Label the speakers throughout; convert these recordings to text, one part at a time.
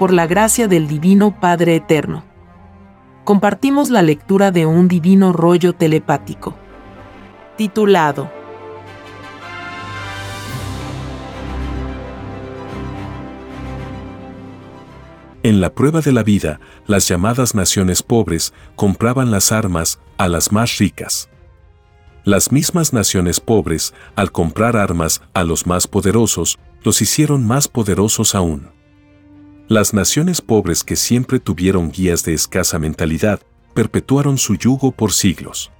Speaker 1: por la gracia del Divino Padre Eterno. Compartimos la lectura de un divino rollo telepático. Titulado
Speaker 2: En la prueba de la vida, las llamadas naciones pobres compraban las armas a las más ricas. Las mismas naciones pobres, al comprar armas a los más poderosos, los hicieron más poderosos aún. Las naciones pobres que siempre tuvieron guías de escasa mentalidad, perpetuaron su yugo por siglos.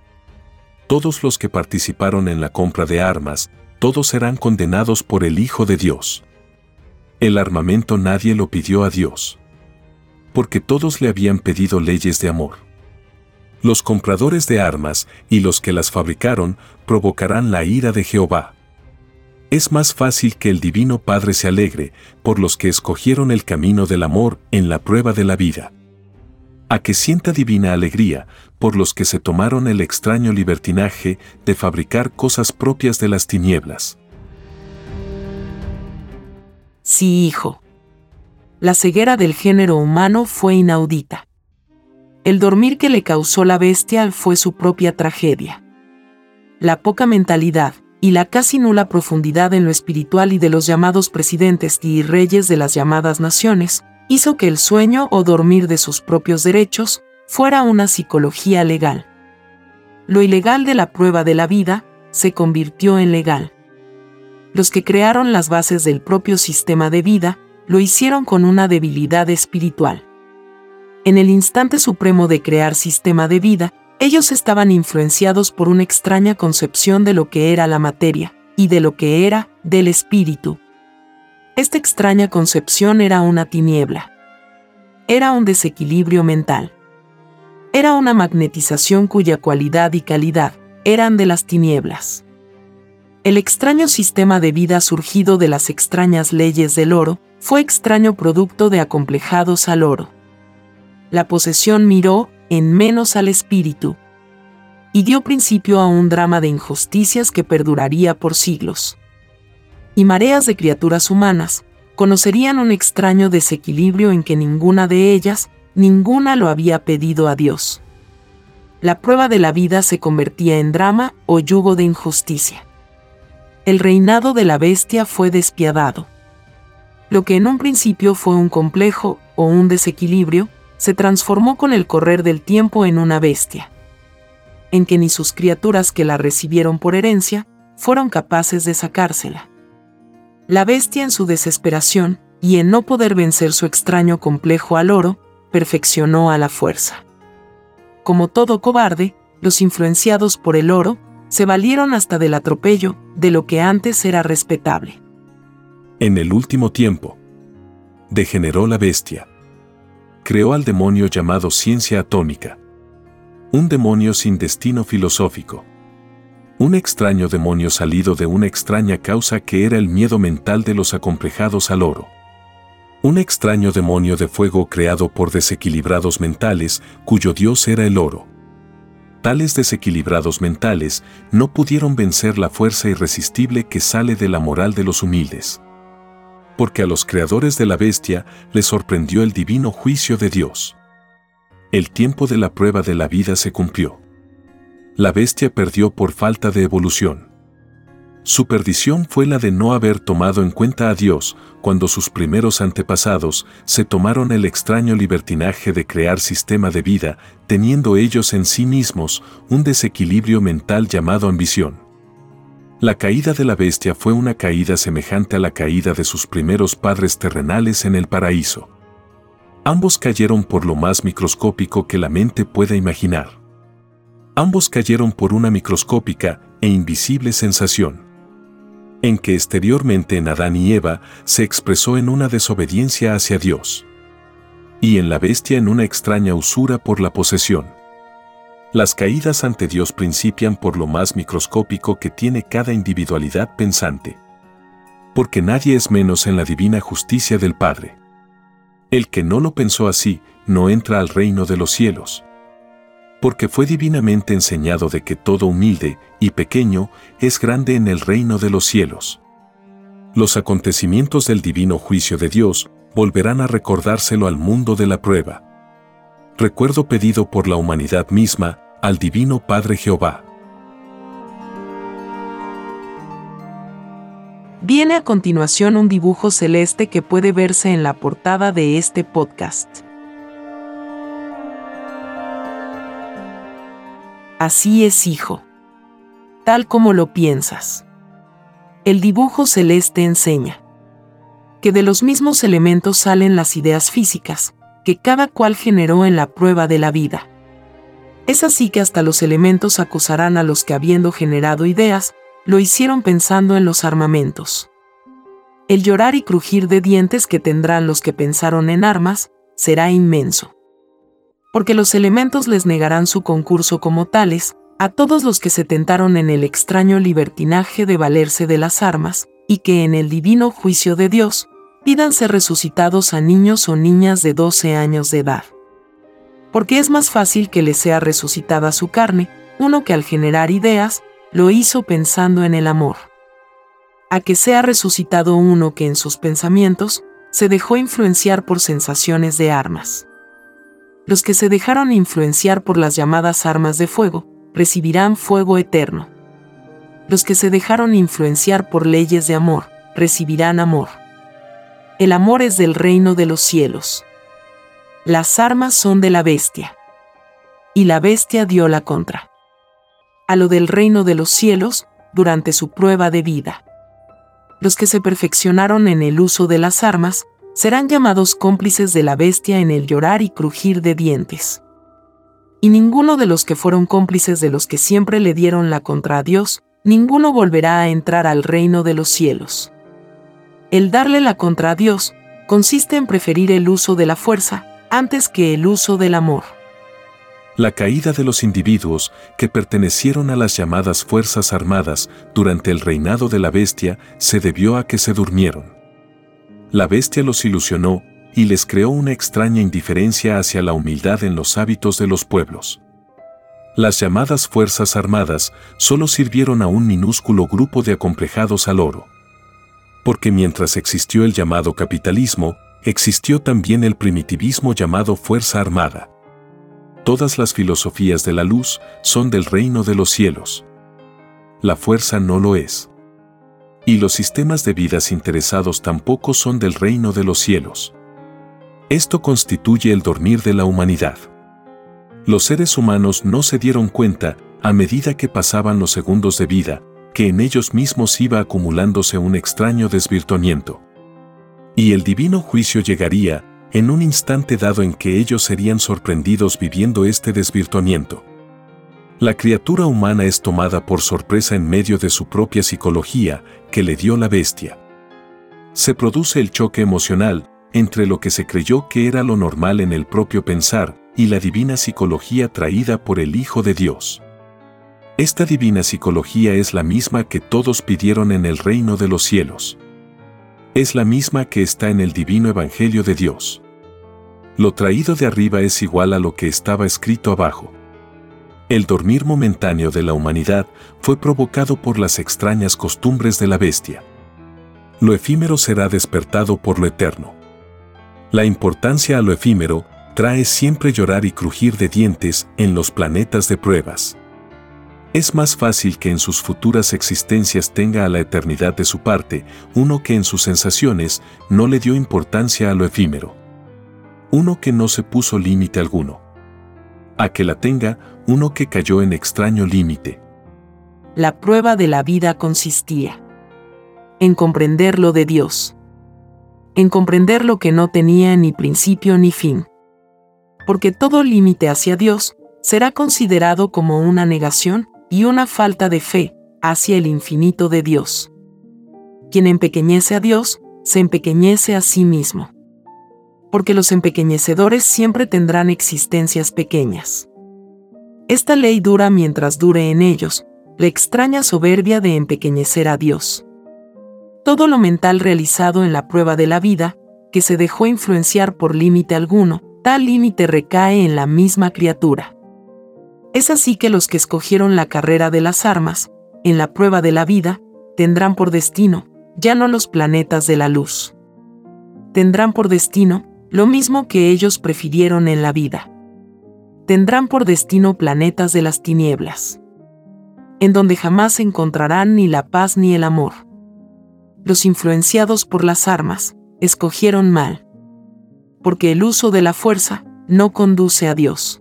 Speaker 2: Todos los que participaron en la compra de armas, todos serán condenados por el Hijo de Dios. El armamento nadie lo pidió a Dios porque todos le habían pedido leyes de amor. Los compradores de armas y los que las fabricaron provocarán la ira de Jehová. Es más fácil que el Divino Padre se alegre por los que escogieron el camino del amor en la prueba de la vida. A que sienta divina alegría por los que se tomaron el extraño libertinaje de fabricar cosas propias de las tinieblas.
Speaker 1: Sí, hijo la ceguera del género humano fue inaudita. El dormir que le causó la bestia fue su propia tragedia. La poca mentalidad y la casi nula profundidad en lo espiritual y de los llamados presidentes y reyes de las llamadas naciones hizo que el sueño o dormir de sus propios derechos fuera una psicología legal. Lo ilegal de la prueba de la vida se convirtió en legal. Los que crearon las bases del propio sistema de vida lo hicieron con una debilidad espiritual. En el instante supremo de crear sistema de vida, ellos estaban influenciados por una extraña concepción de lo que era la materia y de lo que era del espíritu. Esta extraña concepción era una tiniebla. Era un desequilibrio mental. Era una magnetización cuya cualidad y calidad eran de las tinieblas. El extraño sistema de vida surgido de las extrañas leyes del oro fue extraño producto de acomplejados al oro. La posesión miró en menos al espíritu y dio principio a un drama de injusticias que perduraría por siglos. Y mareas de criaturas humanas conocerían un extraño desequilibrio en que ninguna de ellas, ninguna lo había pedido a Dios. La prueba de la vida se convertía en drama o yugo de injusticia. El reinado de la bestia fue despiadado lo que en un principio fue un complejo o un desequilibrio, se transformó con el correr del tiempo en una bestia, en que ni sus criaturas que la recibieron por herencia fueron capaces de sacársela. La bestia en su desesperación y en no poder vencer su extraño complejo al oro, perfeccionó a la fuerza. Como todo cobarde, los influenciados por el oro se valieron hasta del atropello de lo que antes era respetable.
Speaker 2: En el último tiempo, degeneró la bestia. Creó al demonio llamado ciencia atómica. Un demonio sin destino filosófico. Un extraño demonio salido de una extraña causa que era el miedo mental de los acomplejados al oro. Un extraño demonio de fuego creado por desequilibrados mentales cuyo dios era el oro. Tales desequilibrados mentales no pudieron vencer la fuerza irresistible que sale de la moral de los humildes porque a los creadores de la bestia les sorprendió el divino juicio de Dios. El tiempo de la prueba de la vida se cumplió. La bestia perdió por falta de evolución. Su perdición fue la de no haber tomado en cuenta a Dios cuando sus primeros antepasados se tomaron el extraño libertinaje de crear sistema de vida, teniendo ellos en sí mismos un desequilibrio mental llamado ambición. La caída de la bestia fue una caída semejante a la caída de sus primeros padres terrenales en el paraíso. Ambos cayeron por lo más microscópico que la mente pueda imaginar. Ambos cayeron por una microscópica e invisible sensación, en que exteriormente en Adán y Eva se expresó en una desobediencia hacia Dios, y en la bestia en una extraña usura por la posesión. Las caídas ante Dios principian por lo más microscópico que tiene cada individualidad pensante. Porque nadie es menos en la divina justicia del Padre. El que no lo pensó así, no entra al reino de los cielos. Porque fue divinamente enseñado de que todo humilde y pequeño es grande en el reino de los cielos. Los acontecimientos del divino juicio de Dios volverán a recordárselo al mundo de la prueba. Recuerdo pedido por la humanidad misma, al Divino Padre Jehová.
Speaker 1: Viene a continuación un dibujo celeste que puede verse en la portada de este podcast. Así es, hijo. Tal como lo piensas. El dibujo celeste enseña que de los mismos elementos salen las ideas físicas, que cada cual generó en la prueba de la vida. Es así que hasta los elementos acusarán a los que habiendo generado ideas, lo hicieron pensando en los armamentos. El llorar y crujir de dientes que tendrán los que pensaron en armas será inmenso. Porque los elementos les negarán su concurso como tales, a todos los que se tentaron en el extraño libertinaje de valerse de las armas, y que en el divino juicio de Dios, pidan ser resucitados a niños o niñas de 12 años de edad. Porque es más fácil que les sea resucitada su carne, uno que al generar ideas, lo hizo pensando en el amor. A que sea resucitado uno que en sus pensamientos se dejó influenciar por sensaciones de armas. Los que se dejaron influenciar por las llamadas armas de fuego, recibirán fuego eterno. Los que se dejaron influenciar por leyes de amor, recibirán amor. El amor es del reino de los cielos. Las armas son de la bestia. Y la bestia dio la contra a lo del reino de los cielos durante su prueba de vida. Los que se perfeccionaron en el uso de las armas serán llamados cómplices de la bestia en el llorar y crujir de dientes. Y ninguno de los que fueron cómplices de los que siempre le dieron la contra a Dios, ninguno volverá a entrar al reino de los cielos. El darle la contra a Dios consiste en preferir el uso de la fuerza antes que el uso del amor.
Speaker 2: La caída de los individuos que pertenecieron a las llamadas Fuerzas Armadas durante el reinado de la bestia se debió a que se durmieron. La bestia los ilusionó y les creó una extraña indiferencia hacia la humildad en los hábitos de los pueblos. Las llamadas Fuerzas Armadas solo sirvieron a un minúsculo grupo de acomplejados al oro. Porque mientras existió el llamado capitalismo, existió también el primitivismo llamado Fuerza Armada todas las filosofías de la luz son del reino de los cielos. La fuerza no lo es. Y los sistemas de vidas interesados tampoco son del reino de los cielos. Esto constituye el dormir de la humanidad. Los seres humanos no se dieron cuenta, a medida que pasaban los segundos de vida, que en ellos mismos iba acumulándose un extraño desvirtuamiento. Y el divino juicio llegaría, en un instante dado en que ellos serían sorprendidos viviendo este desvirtuamiento. La criatura humana es tomada por sorpresa en medio de su propia psicología que le dio la bestia. Se produce el choque emocional entre lo que se creyó que era lo normal en el propio pensar y la divina psicología traída por el Hijo de Dios. Esta divina psicología es la misma que todos pidieron en el reino de los cielos es la misma que está en el divino Evangelio de Dios. Lo traído de arriba es igual a lo que estaba escrito abajo. El dormir momentáneo de la humanidad fue provocado por las extrañas costumbres de la bestia. Lo efímero será despertado por lo eterno. La importancia a lo efímero trae siempre llorar y crujir de dientes en los planetas de pruebas. Es más fácil que en sus futuras existencias tenga a la eternidad de su parte uno que en sus sensaciones no le dio importancia a lo efímero. Uno que no se puso límite alguno. A que la tenga uno que cayó en extraño límite.
Speaker 1: La prueba de la vida consistía en comprender lo de Dios. En comprender lo que no tenía ni principio ni fin. Porque todo límite hacia Dios será considerado como una negación y una falta de fe hacia el infinito de Dios. Quien empequeñece a Dios, se empequeñece a sí mismo. Porque los empequeñecedores siempre tendrán existencias pequeñas. Esta ley dura mientras dure en ellos, la extraña soberbia de empequeñecer a Dios. Todo lo mental realizado en la prueba de la vida, que se dejó influenciar por límite alguno, tal límite recae en la misma criatura. Es así que los que escogieron la carrera de las armas, en la prueba de la vida, tendrán por destino, ya no los planetas de la luz. tendrán por destino lo mismo que ellos prefirieron en la vida. Tendrán por destino planetas de las tinieblas, en donde jamás encontrarán ni la paz ni el amor. Los influenciados por las armas, escogieron mal, porque el uso de la fuerza no conduce a Dios.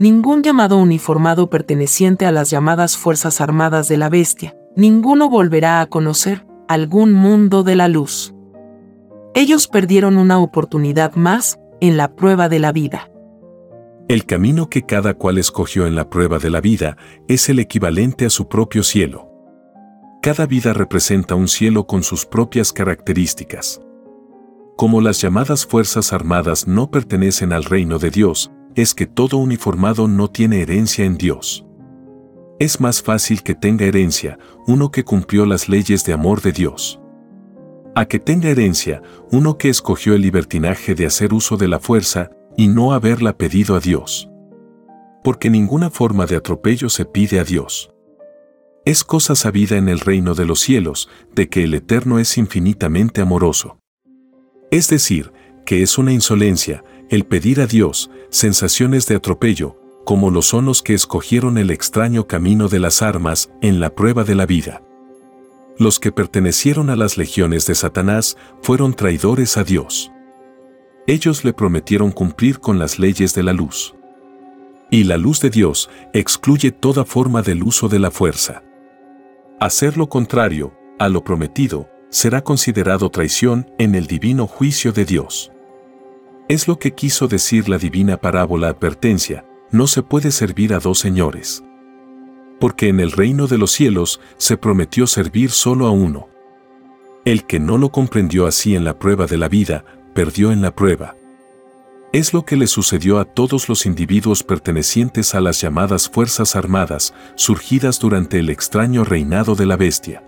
Speaker 1: Ningún llamado uniformado perteneciente a las llamadas Fuerzas Armadas de la Bestia, ninguno volverá a conocer algún mundo de la luz. Ellos perdieron una oportunidad más en la prueba de la vida.
Speaker 2: El camino que cada cual escogió en la prueba de la vida es el equivalente a su propio cielo. Cada vida representa un cielo con sus propias características. Como las llamadas Fuerzas Armadas no pertenecen al reino de Dios, es que todo uniformado no tiene herencia en Dios. Es más fácil que tenga herencia uno que cumplió las leyes de amor de Dios. A que tenga herencia uno que escogió el libertinaje de hacer uso de la fuerza y no haberla pedido a Dios. Porque ninguna forma de atropello se pide a Dios. Es cosa sabida en el reino de los cielos de que el Eterno es infinitamente amoroso. Es decir, que es una insolencia el pedir a Dios sensaciones de atropello, como lo son los que escogieron el extraño camino de las armas en la prueba de la vida. Los que pertenecieron a las legiones de Satanás fueron traidores a Dios. Ellos le prometieron cumplir con las leyes de la luz. Y la luz de Dios excluye toda forma del uso de la fuerza. Hacer lo contrario, a lo prometido, será considerado traición en el divino juicio de Dios. Es lo que quiso decir la divina parábola advertencia, no se puede servir a dos señores. Porque en el reino de los cielos se prometió servir solo a uno. El que no lo comprendió así en la prueba de la vida, perdió en la prueba. Es lo que le sucedió a todos los individuos pertenecientes a las llamadas Fuerzas Armadas, surgidas durante el extraño reinado de la bestia.